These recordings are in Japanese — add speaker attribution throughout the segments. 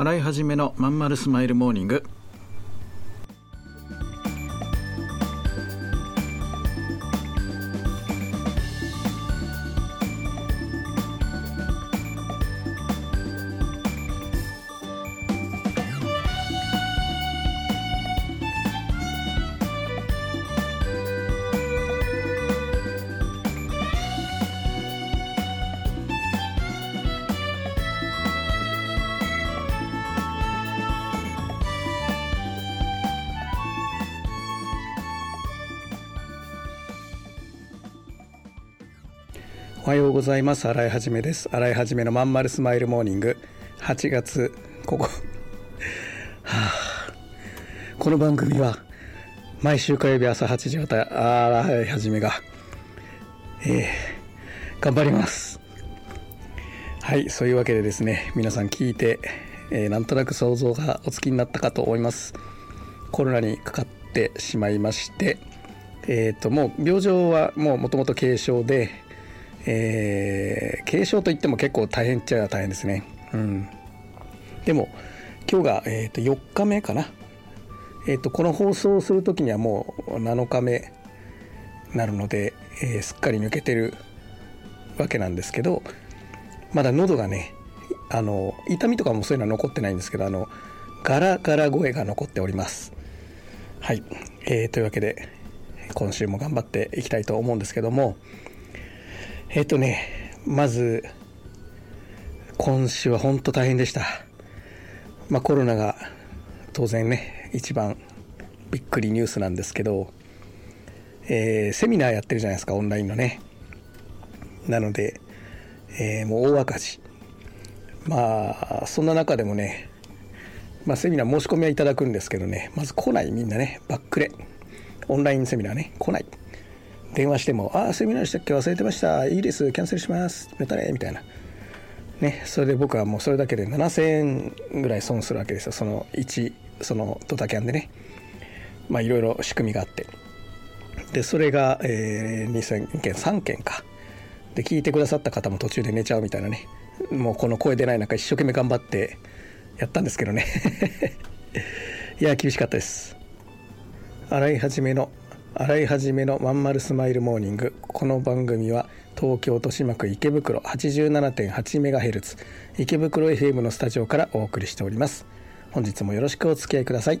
Speaker 1: 洗い始めのまんまるスマイルモーニング。おはようございます。洗いはじめです。洗いはじめのまんまるスマイルモーニング。8月ここ。はあ。この番組は毎週火曜日朝8時また洗いはじめがえー、頑張ります。はいそういうわけでですね皆さん聞いて、えー、なんとなく想像がおつきになったかと思います。コロナにかかってしまいましてえーと、ともう病状はもうもともと軽症でえー、軽症といっても結構大変っちゃ大変ですね。うん、でも今日が、えー、と4日目かな、えー、とこの放送をする時にはもう7日目なるので、えー、すっかり抜けてるわけなんですけどまだ喉がねあの痛みとかもそういうのは残ってないんですけどあのガラガラ声が残っております。はい、えー、というわけで今週も頑張っていきたいと思うんですけどもえっ、ー、とね、まず、今週は本当大変でした。まあコロナが当然ね、一番びっくりニュースなんですけど、えー、セミナーやってるじゃないですか、オンラインのね。なので、えー、もう大赤字。まあ、そんな中でもね、まあ、セミナー申し込みはいただくんですけどね、まず来ないみんなね、バックレ。オンラインセミナーね、来ない。電話しても、ああ、セミナーでしたっけ？忘れてました。いいです。キャンセルします。またね。みたいな。ね、それで僕はもうそれだけで7000円ぐらい損するわけですよ。その1、そのドタキャンでね。まあいろいろ仕組みがあって。で、それが、えー、2000件、3件か。で、聞いてくださった方も途中で寝ちゃうみたいなね。もうこの声出ない中一生懸命頑張ってやったんですけどね。いや、厳しかったです。洗い始めの洗い始めのまんまるスマイルモーニング。この番組は東京豊島区池袋 87.8MHz 池袋 FM のスタジオからお送りしております。本日もよろしくお付き合いください。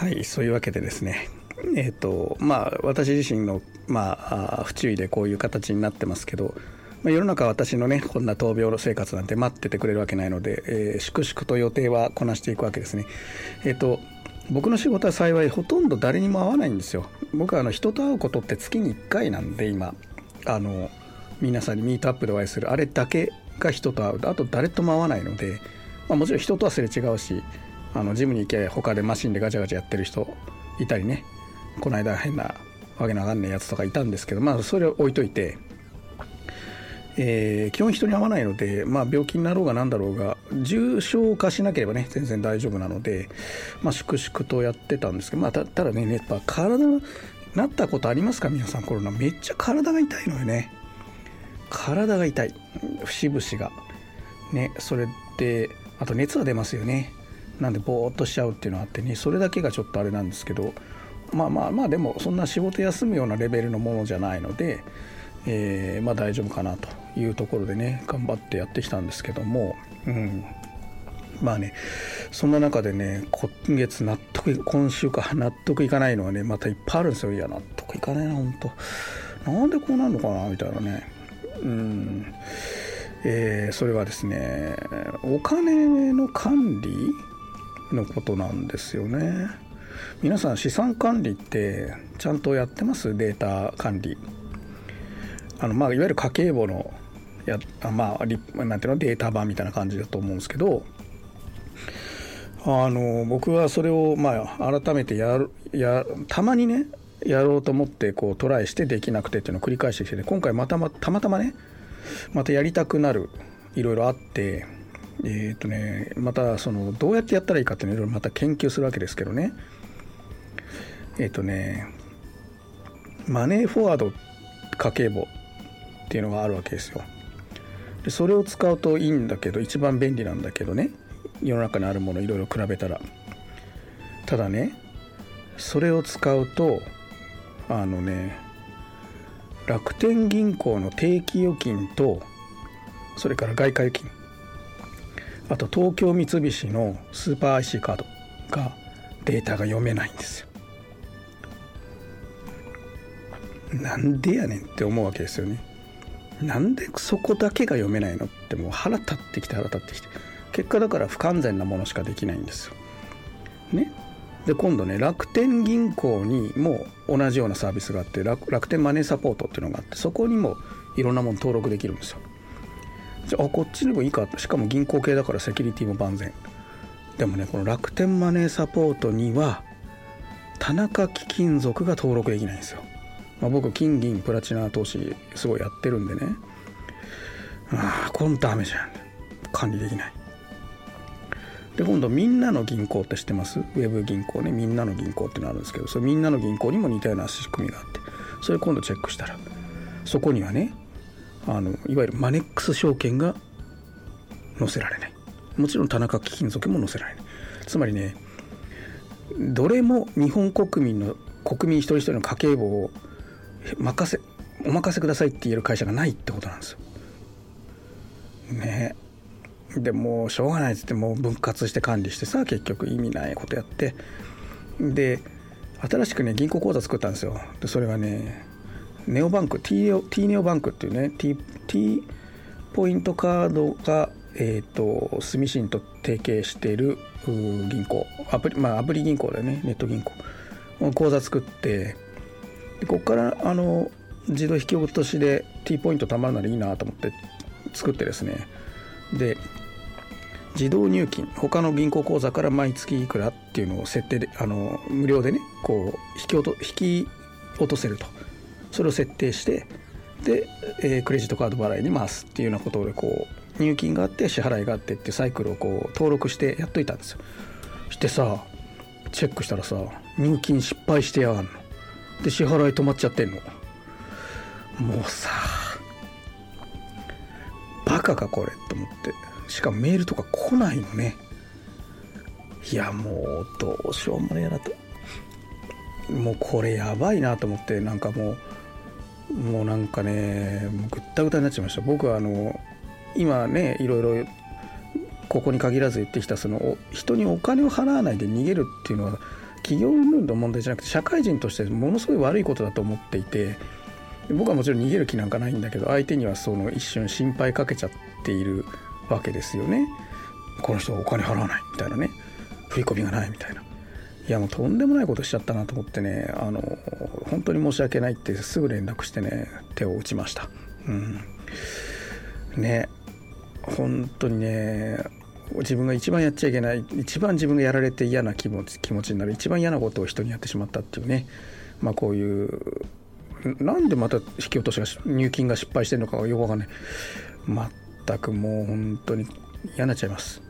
Speaker 1: はいそういうわけでですね。え、ー、とまあ私自身のまあ不注意でこういう形になってますけど、まあ、世の中私のねこんな闘病生活なんて待っててくれるわけないので、えー、粛々と予定はこなしていくわけですね。えっ、ー、と僕の仕事は幸いほとんど誰にも会わないんですよ。僕はあの人と会うことって月に1回なんで今。あの皆さんにミートアップでお会いするあれだけが人と会う。あと誰とも会わないので、まあ、もちろん人とはすれ違うしあのジムに行け他でマシンでガチャガチャやってる人いたりね。この間変なわけのわかんないやつとかいたんですけどまあそれを置いといて、えー、基本人に会わないので、まあ、病気になろうが何だろうが重症化しなければね全然大丈夫なので、まあ、粛々とやってたんですけど、まあ、たただねやっぱ体なったことありますか？皆さんコロナ。めっちゃ体が痛いのよね。体が痛い。節々が。ねそれであと熱は出ますよね。なんでぼーっとしちゃうっていうのがあってねそれだけがちょっとあれなんですけどまあまあまあでもそんな仕事休むようなレベルのものじゃないので、えー、まあ大丈夫かなというところでね頑張ってやってきたんですけども、うん、まあねそんな中でね今月納得今週か納得いかないのはねまたいっぱいあるんですよ。いや納得いかないな本当なんでこうなるのかなみたいなね。うん。えー、それはですねお金の管理のことなんですよね。皆さん資産管理ってちゃんとやってます？データ管理。あのまあいわゆる家計簿のやまあなんていうの？データ版みたいな感じだと思うんですけどあの僕はそれをまあ改めてやるやたまにねやろうと思ってこうトライしてできなくてっていうのを繰り返してきて、ね、今回またまたまたまねまたやりたくなるいろいろあってえっ、ー、とねまたそのどうやってやったらいいかっていうのをいろいろまた研究するわけですけどね。えっ、ー、とねマネーフォワード家計簿っていうのがあるわけですよ。でそれを使うといいんだけど一番便利なんだけどね。世の中にあるものいろいろ比べたら。ただねそれを使うとあのね楽天銀行の定期預金とそれから外貨預金。あと東京三菱のスーパー IC カードがデータが読めないんですよなんでやねんって思うわけですよねなんでそこだけが読めないのってもう腹立ってきて腹立ってきて結果だから不完全なものしかできないんですよ。ね。で今度ね楽天銀行にも同じようなサービスがあって楽天マネーサポートっていうのがあってそこにもいろんなもの登録できるんですよ。じゃあこっちにもいいか。しかも銀行系だからセキュリティも万全。でもねこの楽天マネーサポートには田中貴金属が登録できないんですよ。まあ、僕金銀プラチナ投資すごいやってるんでね。ああこれダメじゃん。管理できない。で今度みんなの銀行って知ってます？ウェブ銀行ね。みんなの銀行ってのあるんですけどそれみんなの銀行にも似たような仕組みがあって。それ今度チェックしたら。そこにはねあのいわゆるマネックス証券が載せられない。もちろん田中貴金属も載せられない。つまりねどれも日本国民の国民一人一人の家計簿を任せお任せくださいって言える会社がないってことなんですよ。ね。でもうしょうがないっつってもう分割して管理してさ結局意味ないことやって。で新しくね銀行口座作ったんですよ。でそれはねネオバンク T, T ネオバンクっていうね T, T ポイントカードがえっ、ー、と住信と提携している銀行。アプリまあアプリ銀行だよね。ネット銀行。口座作って。でここからあの自動引き落としで T ポイント貯まるならいいなと思って作ってですね。で自動入金。他の銀行口座から毎月いくらっていうのを設定であの無料でねこう引き落と引き落とせると。それを設定してで、えー、クレジットカード払いに回すっていうようなことでこう入金があって支払いがあってっていうサイクルをこう登録してやっといたんですよ。してさチェックしたらさ入金失敗してやがんの。で支払い止まっちゃってんの。もうさバカかこれと思って。しかもメールとか来ないのね。いやもうどうしようもねえなと。もうこれやばいなと思ってなんかもうもうなんかねもうぐったぐたになっちゃいました。僕はあの今ねいろいろここに限らず言ってきたその人にお金を払わないで逃げるっていうのは企業運の問題じゃなくて社会人としてものすごい悪いことだと思っていて僕はもちろん逃げる気なんかないんだけど相手にはその一瞬心配かけちゃっているわけですよね。この人はお金払わないみたいなね。振り込みがないみたいな。いやもうとんでもないことしちゃったなと思ってねあの本当に申し訳ないってすぐ連絡してね手を打ちました。うん。ね本当にね自分が一番やっちゃいけない一番自分がやられて嫌な気持ち気持ちになる一番嫌なことを人にやってしまったっていうね。まあこういうなんでまた引き落としが入金が失敗してるのかよくわかんない。全くもう本当に嫌になっちゃいます。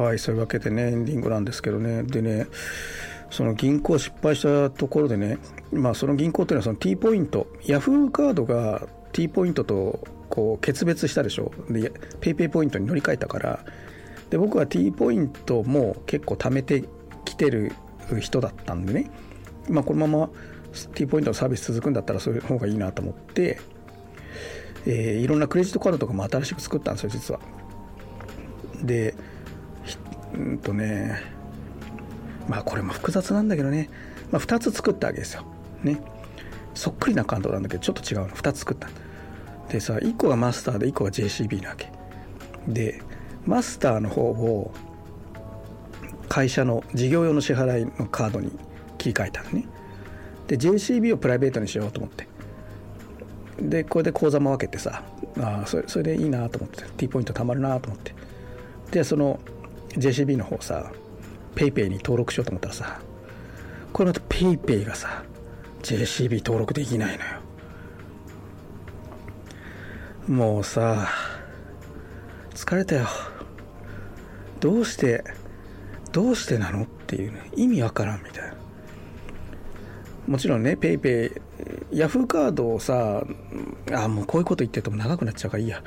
Speaker 1: はいそういうわけでねエンディングなんですけどね。でねその銀行失敗したところでね、まあ、その銀行っていうのはその T ポイントヤフーカードが T ポイントとこう決別したでしょ。で PayPay ポイントに乗り換えたから。で僕は T ポイントも結構貯めてきてる人だったんでね、まあ、このまま T ポイントのサービス続くんだったらそういう方がいいなと思って、えー、いろんなクレジットカードとかも新しく作ったんですよ実は。でうんとねまあこれも複雑なんだけどね、まあ、2つ作ったわけですよ。ね。そっくりなカードなんだけどちょっと違うの。2つ作ったでさ1個がマスターで1個が JCB なわけ。でマスターの方を会社の事業用の支払いのカードに切り替えたのね。で JCB をプライベートにしようと思って。でこれで口座も分けてさあそれそれでいいなと思って T ポイント貯まるなと思って。でその JCB の方さ PayPay に登録しようと思ったらさこれまた PayPay がさ JCB 登録できないのよ。もうさ疲れたよ。どうしてどうしてなのっていうね意味わからんみたいな。もちろんね PayPay ヤフーカードをさあもうこういうこと言ってると長くなっちゃうからいいや。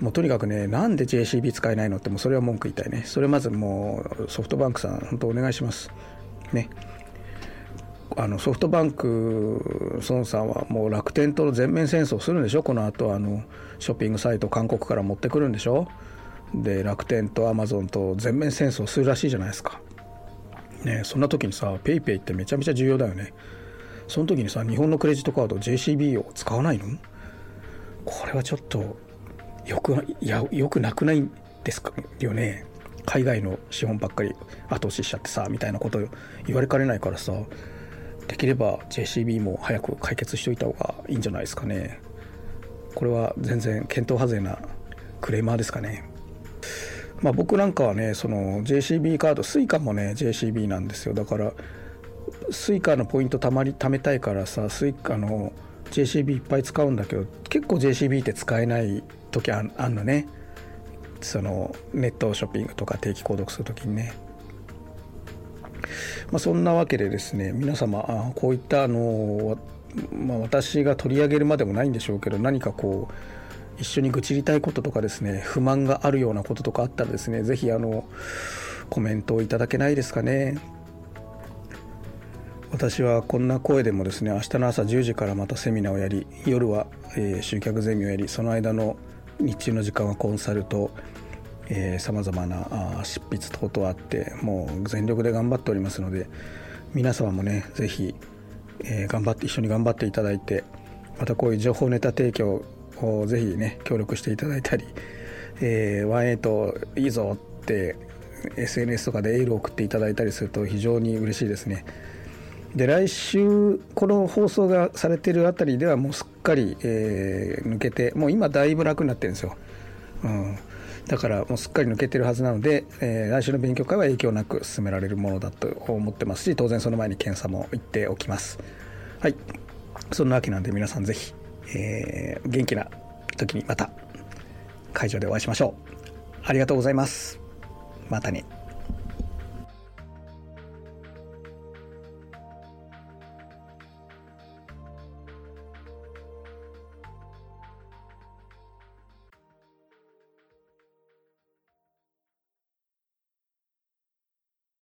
Speaker 1: もうとにかくねなんで JCB 使えないのってもうそれは文句言いたいね。それまずもうソフトバンクさん本当お願いします。ね。あのソフトバンク孫さんはもう楽天との全面戦争するんでしょ？この後あのショッピングサイト韓国から持ってくるんでしょ？で楽天とアマゾンと全面戦争するらしいじゃないですか。ねそんな時にさ PayPay ってめちゃめちゃ重要だよね。その時にさ日本のクレジットカード JCB を使わないの？これはちょっとよくいやよくなくないですか？よね。海外の資本ばっかり後押ししちゃってさみたいなこと言われかねないからさ。できれば JCB も早く解決しといた方がいいんじゃないですかね。これは全然検討外れなクレーマーですかね。まあ僕なんかはねその JCB カード Suica もね JCB なんですよ。だから Suicaのポイントたまり貯めたいからさスイカの JCB いっぱい使うんだけど結構 JCB って使えない時ああんのね。そのネットショッピングとか定期購読する時にね。まあ、そんなわけでですね皆様あこういったあの、まあ、私が取り上げるまでもないんでしょうけど何かこう一緒に愚痴りたいこととかですね不満があるようなこととかあったらですね是非あのコメントをいただけないですかね。私はこんな声でもですね明日の朝10時からまたセミナーをやり夜は、えー、集客ゼミをやりその間の日中の時間はコンサルとさまざまな執筆等々あってもう全力で頑張っておりますので皆様もね是非、えー、頑張って一緒に頑張っていただいてまたこういう情報ネタ提供をぜひね協力していただいたり、えー、18いいぞって SNS とかでエールを送っていただいたりすると非常に嬉しいですね。で来週この放送がされてるあたりではもうすっかり、えー、抜けてもう今だいぶ楽になってるんですよ、うん、だからもうすっかり抜けてるはずなので、えー、来週の勉強会は影響なく進められるものだと思ってますし当然その前に検査も行っておきます。はい。そんなわけなんで皆さんぜひ、えー、元気な時にまた会場でお会いしましょう。ありがとうございます。またね。